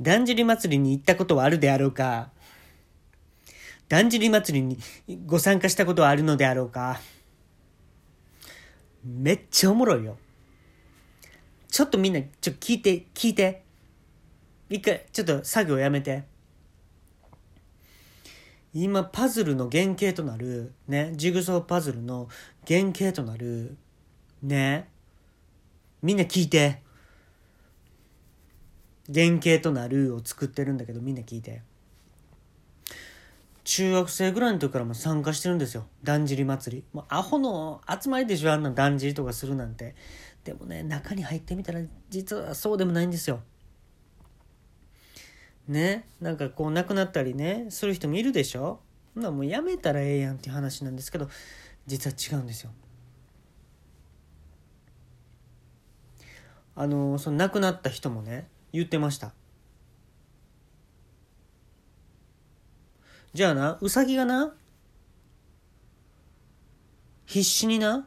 だんじり祭りに行ったことはあるであろうか？だんじり祭りにご参加したことはあるのであろうか？めっちゃおもろいよ。ちょっとみんな、ちょ、聞いて、聞いて。一回、ちょっと作業やめて。今、パズルの原型となる、ね、ジグソーパズルの原型となる、ね、みんな聞いて。原型となるを作ってるんだけど、みんな聞いて。中学生ぐらいの時からも参加してるんですよ。だんじり祭り。もうアホの集まりでしょ、あんなだんじりとかするなんて。でもね、中に入ってみたら実はそうでもないんですよ。ね、なんかこう亡くなったりね、する人もいるでしょ。ほなもうやめたらええやんっていう話なんですけど、実は違うんですよ。あの、その亡くなった人もね、言ってました。じゃあな、うさぎがな、必死にな、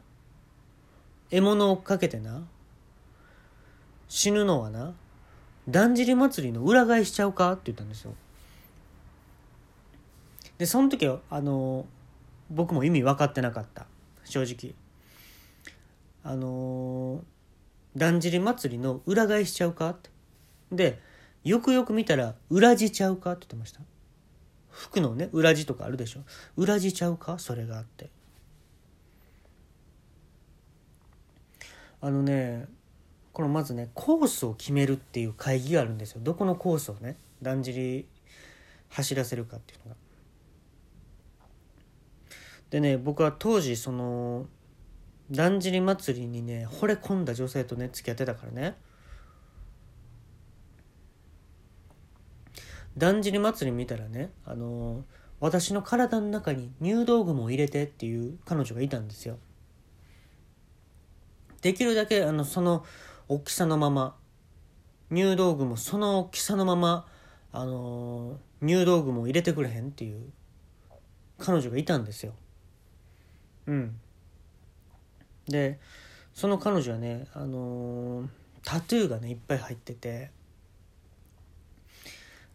獲物を追っかけてな、死ぬのはな、だんじり祭りの裏返しちゃうかって言ったんですよ。で、その時は、あの、僕も意味分かってなかった。正直。あの、だんじり祭りの裏返しちゃうかって。で、よくよく見たら、裏地ちゃうかって言ってました。服のね裏地とかあるでしょ。裏地ちゃうか？それがあって。あのねこのまずねコースを決めるっていう会議があるんですよ。どこのコースをねだんじり走らせるかっていうのが。でね僕は当時そのだんじり祭りにね惚れ込んだ女性とね付き合ってたからね。だんじり祭り見たらね、あの私の体の中に入道雲を入れてっていう彼女がいたんですよ。できるだけあのその大きさのまま入道雲その大きさのままあの入道雲を入れてくれへんっていう彼女がいたんですよ。うん。でその彼女はねあのタトゥーがねいっぱい入ってて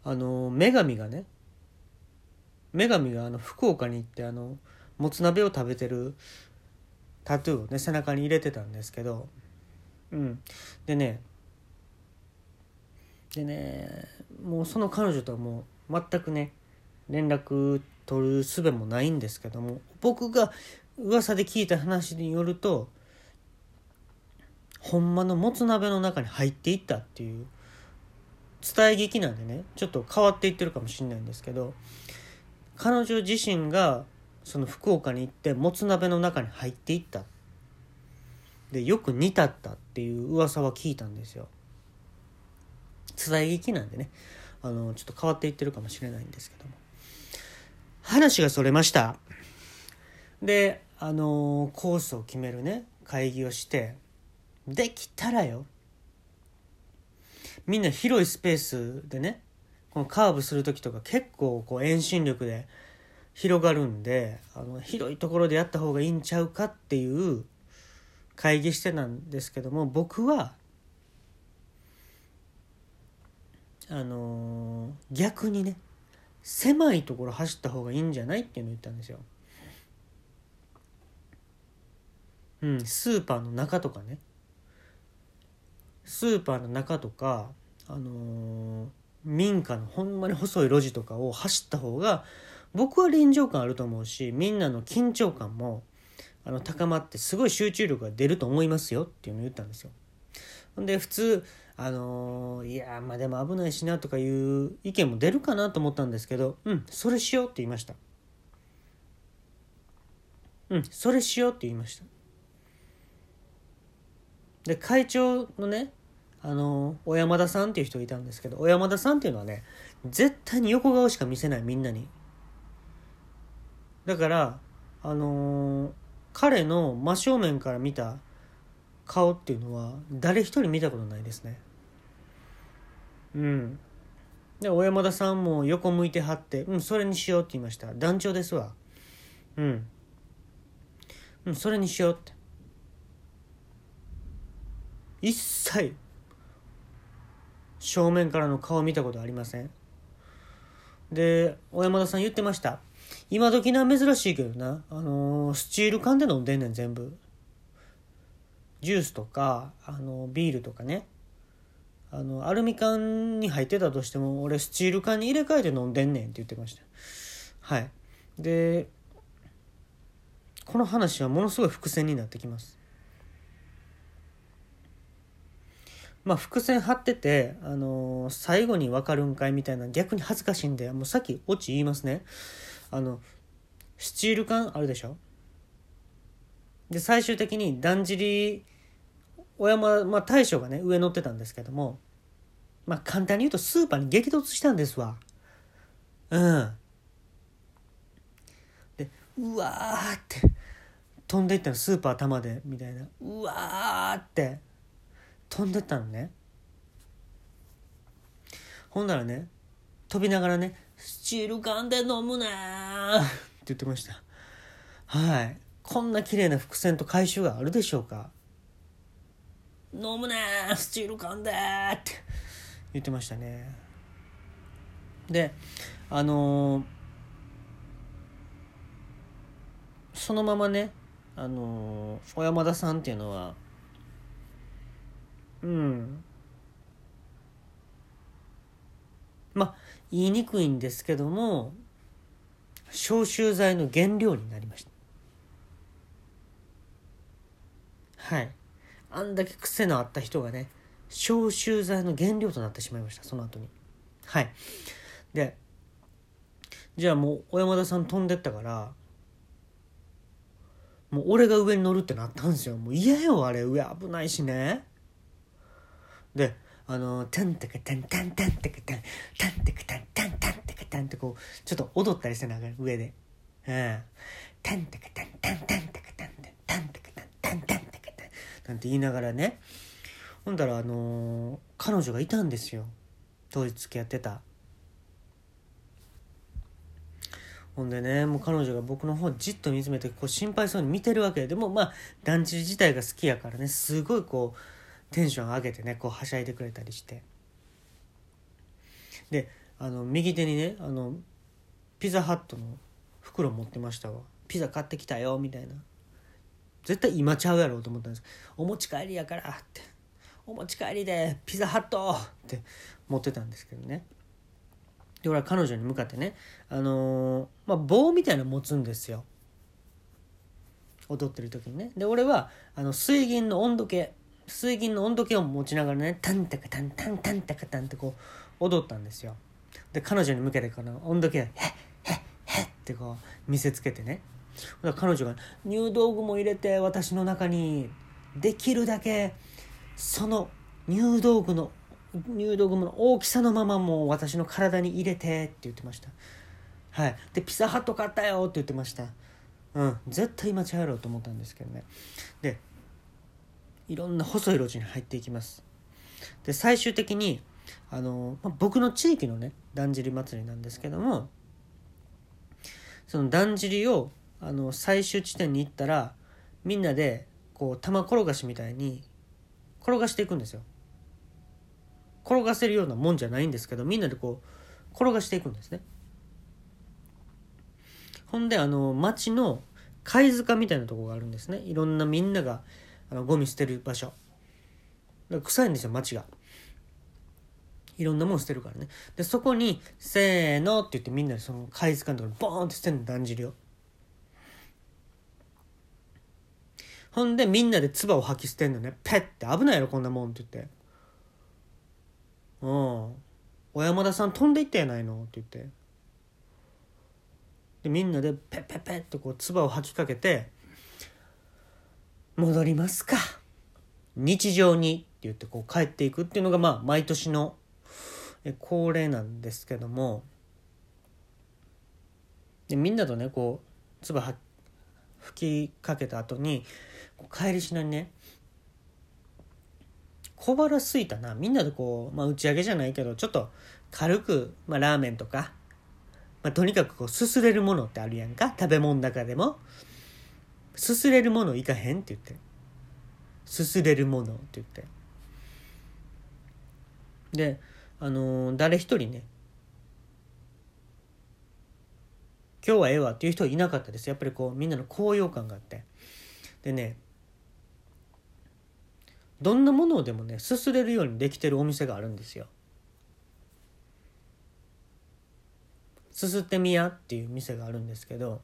あの女神がね女神があの福岡に行ってあのもつ鍋を食べてるタトゥーをね背中に入れてたんですけどうん。でねでねもうその彼女とはもう全くね連絡取る術もないんですけども僕が噂で聞いた話によるとほんまのもつ鍋の中に入っていったっていう伝え劇なんでねちょっと変わっていってるかもしれないんですけど彼女自身がその福岡に行ってもつ鍋の中に入っていった。でよく似たったっていう噂は聞いたんですよ。伝え劇なんでね。あのちょっと変わっていってるかもしれないんですけども。話がそれました。であのコースを決めるね会議をしてできたらよ。みんな広いスペースでねこのカーブする時とか結構こう遠心力で広がるんであの広いところでやった方がいいんちゃうかっていう会議してたんですけども僕はあのー、逆にね狭いところ走った方がいいんじゃないっていうのを言ったんですよ。うん、スーパーの中とかねスーパーの中とか、あのー、民家のほんまに細い路地とかを走った方が僕は臨場感あると思うしみんなの緊張感もあの高まってすごい集中力が出ると思いますよっていうのを言ったんですよ。で普通あのー、いやまあでも危ないしなとかいう意見も出るかなと思ったんですけどうんそれしようって言いました。うんそれしようって言いました。で会長のねあの小山田さんっていう人がいたんですけど小山田さんっていうのはね絶対に横顔しか見せないみんなに。だからあのー、彼の真正面から見た顔っていうのは誰一人見たことないですね。うん。で小山田さんも横向いてはって「うんそれにしよう」って言いました。団長ですわ。うん。うんそれにしようって。一切正面からの顔見たことありません。で小山田さん言ってました。今時な珍しいけどな、あのー、スチール缶で飲んでんねん全部。ジュースとか、あのビールとかね。あのアルミ缶に入ってたとしても俺スチール缶に入れ替えて飲んでんねんって言ってました。はい。でこの話はものすごい伏線になってきます。まあ伏線張ってて、あのー、最後に分かるんかいみたいな逆に恥ずかしいんでもうさっきオチ言いますね。あのスチール缶あるでしょ？で最終的にだんじり小山、まあ、大将がね上乗ってたんですけどもまあ簡単に言うとスーパーに激突したんですわ。うん。でうわーって飛んでいったのスーパー玉でみたいな。うわーって。飛んでったのね。ほんならね飛びながらね「スチール缶で飲むな」って言ってました。はい。こんな綺麗な伏線と回収があるでしょうか。飲むなスチール缶でって。言ってましたね。であのー、そのままねあのー、小山田さんっていうのはうん。まあ言いにくいんですけども消臭剤の原料になりました。はい。あんだけ癖のあった人がね消臭剤の原料となってしまいましたその後に。はい。でじゃあもう小山田さん飛んでったからもう俺が上に乗るってなったんですよ。もう嫌よあれ。上危ないしね。であの「タンタカタンタンタンタカタンタンタカタンタンタンタカタン」ってこうちょっと踊ったりしてながら上で「うん。タンタカタンタンタンタカタンタンタカタンタンタンタカタン」なんて言いながらね。ほんだらあの彼女がいたんですよ。当時付き合ってた。ほんでねもう彼女が僕の方じっと見つめてこう心配そうに見てるわけでもまあ団地自体が好きやからね。すごいこうテンション上げてねこうはしゃいでくれたりして。であの右手にねあのピザハットの袋持ってましたわ。ピザ買ってきたよみたいな。絶対今ちゃうやろうと思ったんです。お持ち帰りやからって。お持ち帰りでピザハット!って持ってたんですけどね。で俺は彼女に向かってねあのー、まあ棒みたいなの持つんですよ。踊ってる時にね。で俺はあの水銀の温度計水銀の温度計を持ちながらねタンタカタンタンタンタカタンってこう踊ったんですよ。で彼女に向けてこの温度計を「へっへっへっ」ってこう見せつけてね。彼女が入道具も入れて私の中にできるだけその入道具の入道具の大きさのままもう私の体に入れてって言ってました。はい。でピザハット買ったよって言ってました。うん。絶対今違うろと思ったんですけどね。でいろんな細い路地に入っていきます。で最終的にあの、まあ、僕の地域のねだんじり祭りなんですけどもそのだんじりをあの最終地点に行ったらみんなでこう玉転がしみたいに転がしていくんですよ。転がせるようなもんじゃないんですけどみんなでこう転がしていくんですね。ほんであの町の貝塚みたいなとこがあるんですね。いろんなみんながあのゴミ捨てる場所。臭いんですよ街が。いろんなもん捨てるからね。でそこに「せーの」って言ってみんなでその貝塚のところにボーンって捨てるのだんじりを。ほんでみんなで唾を吐き捨てんのね。ペッて危ないやろこんなもんって言って。うん。小山田さん飛んでいったやないのって言って。でみんなでペッペッペッってこう唾を吐きかけて戻りますか。日常にって言ってこう帰っていくっていうのがまあ毎年の恒例なんですけども。でみんなとねこう唾吹きかけた後に帰りしなにね小腹すいたな。みんなでこう、まあ、打ち上げじゃないけどちょっと軽く、まあ、ラーメンとか、まあ、とにかくこうすすれるものってあるやんか。食べ物の中でも。すすれるものいかへん？って言ってすすれるものって言って。であのー誰一人ね今日はええわっていう人はいなかったです。やっぱりこうみんなの高揚感があって。でねどんなものでもねすすれるようにできてるお店があるんですよすすってみやっていう店があるんですけど。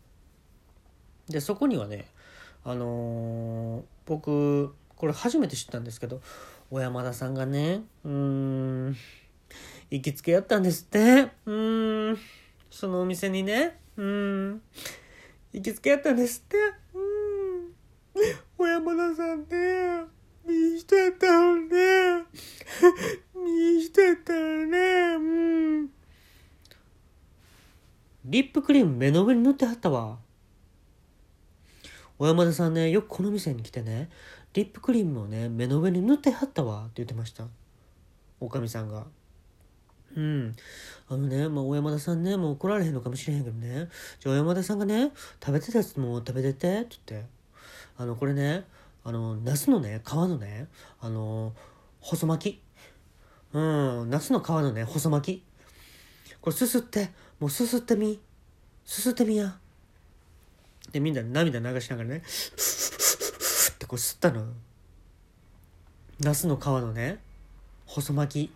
でそこにはねあのー僕これ初めて知ったんですけど小山田さんがねうん行きつけやったんですって。うんそのお店にねうん行きつけやったんですって。うん小山田さんねいい人やったのね。いい人やったのね。うん。リップクリーム目の上に塗ってはったわ。小山田さんねよくこの店に来てねリップクリームをね目の上に塗ってはったわって言ってました。おかみさんが。うん。あのね、まあ、小山田さんねもう怒られへんのかもしれへんけどね。じゃあ小山田さんがね食べてたやつも食べててって言って。あのこれねあのナスのね皮のねあの細巻き。うんナスの皮のね細巻き。これすすってもうすすってみ。すすってみや。でみんな涙流しながらねってこう吸ったの。ナスの皮のね細巻き。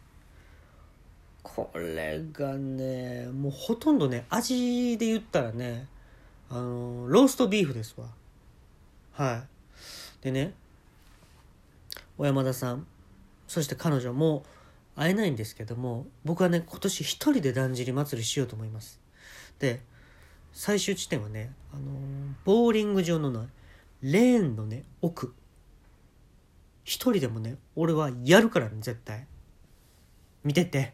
これがねもうほとんどね味で言ったらねあのローストビーフですわ。はい。でね小山田さんそして彼女も会えないんですけども僕はね今年一人でだんじり祭りしようと思います。で最終地点はね、あのーボーリング場のねレーンのね奥。一人でもね俺はやるからね絶対。見てて。